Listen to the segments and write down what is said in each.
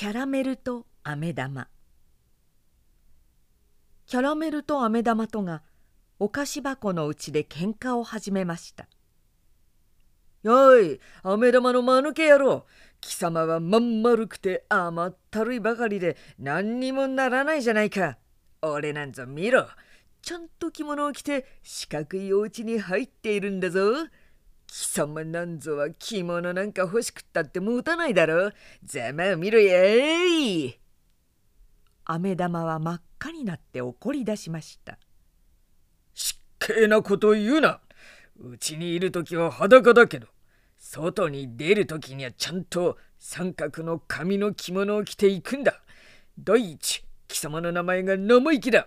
キャラメルと飴玉。キャラメルと飴玉とがお菓子箱のうちで喧嘩を始めました「おい飴玉の間抜け野郎。貴様はまん丸くて甘ったるいばかりで何にもならないじゃないか。俺なんぞ見ろ。ちゃんと着物を着て四角いお家に入っているんだぞ。貴様なんぞは着物なんか欲しくったって持たないだろ。ざまを見ろやい。飴玉は真っ赤になって怒り出しました。しっけえなこと言うな。うちにいる時は裸だけど外に出る時にはちゃんと三角の紙の着物を着ていくんだ。第一貴様の名前が生意気だ。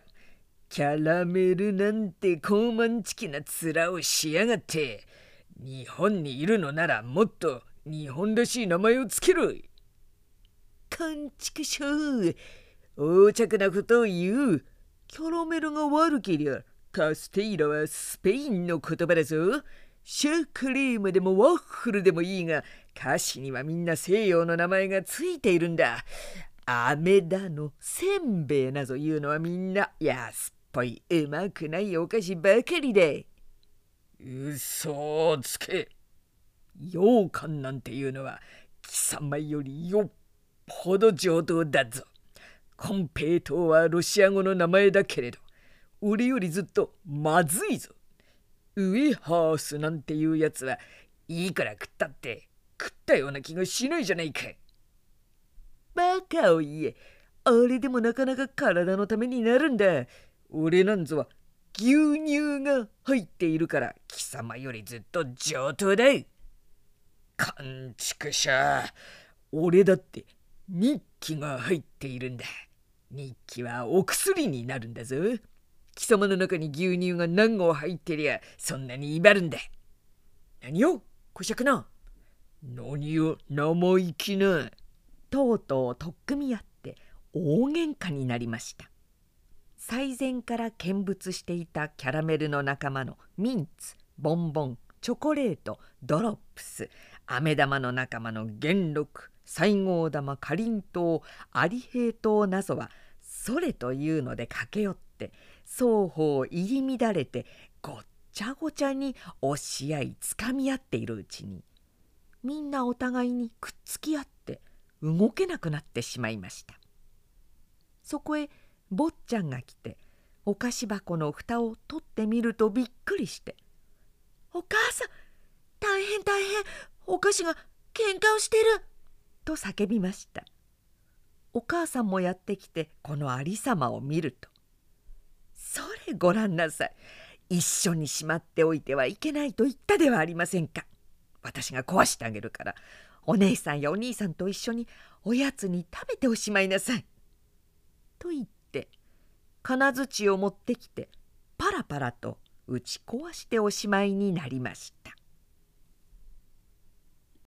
キャラメルなんて高慢チキな面をしやがって。日本にいるのならもっと日本らしい名前をつけろ。こんちくしょう横着なことを言う。キャラメルが悪けりゃカステイラはスペインの言葉だぞ。シュークリームでもワッフルでもいいが歌詞にはみんな西洋の名前がついているんだ。飴だのせんべいなどいうのはみんな安っぽい。うまくないお菓子ばかりで。嘘をつけ。羊羹なんていうのは貴様よりよっぽど上等だぞ。コンペイトはロシア語の名前だけれど俺よりずっとまずいぞ。ウエハースなんていうやつはいいから食ったって食ったような気がしないじゃないか。バカを言えあれでもなかなか体のためになるんだ。俺なんぞは牛乳が入っているから貴様よりずっと上等だ勘畜者。俺だって日記が入っているんだ。日記はお薬になるんだぞ。貴様の中に牛乳が何合入ってりゃそんなに威張るんだ。何を?こしゃくな。何を生意気な。とうとう取っ組み合って大喧嘩になりました。最前から見物していたキャラメルの仲間のミンツボンボンチョコレートドロップス飴玉の仲間の元禄西郷玉かりんとうアリヘイトウなどはそれというので駆け寄って双方入り乱れてごっちゃごちゃに押し合いつかみ合っているうちにみんなお互いにくっつき合って動けなくなってしまいました。そこへ坊ちゃんが来てお菓子箱の蓋を取ってみるとびっくりして「お母さん大変大変お菓子が喧嘩をしてる!」と叫びました。お母さんもやってきてこのありさまを見ると「それごらんなさい。一緒にしまっておいてはいけないと言ったではありませんか。私が壊してあげるからお姉さんやお兄さんと一緒におやつに食べておしまいなさい」と言って金槌を持ってきてパラパラと打ち壊しておしまいになりました。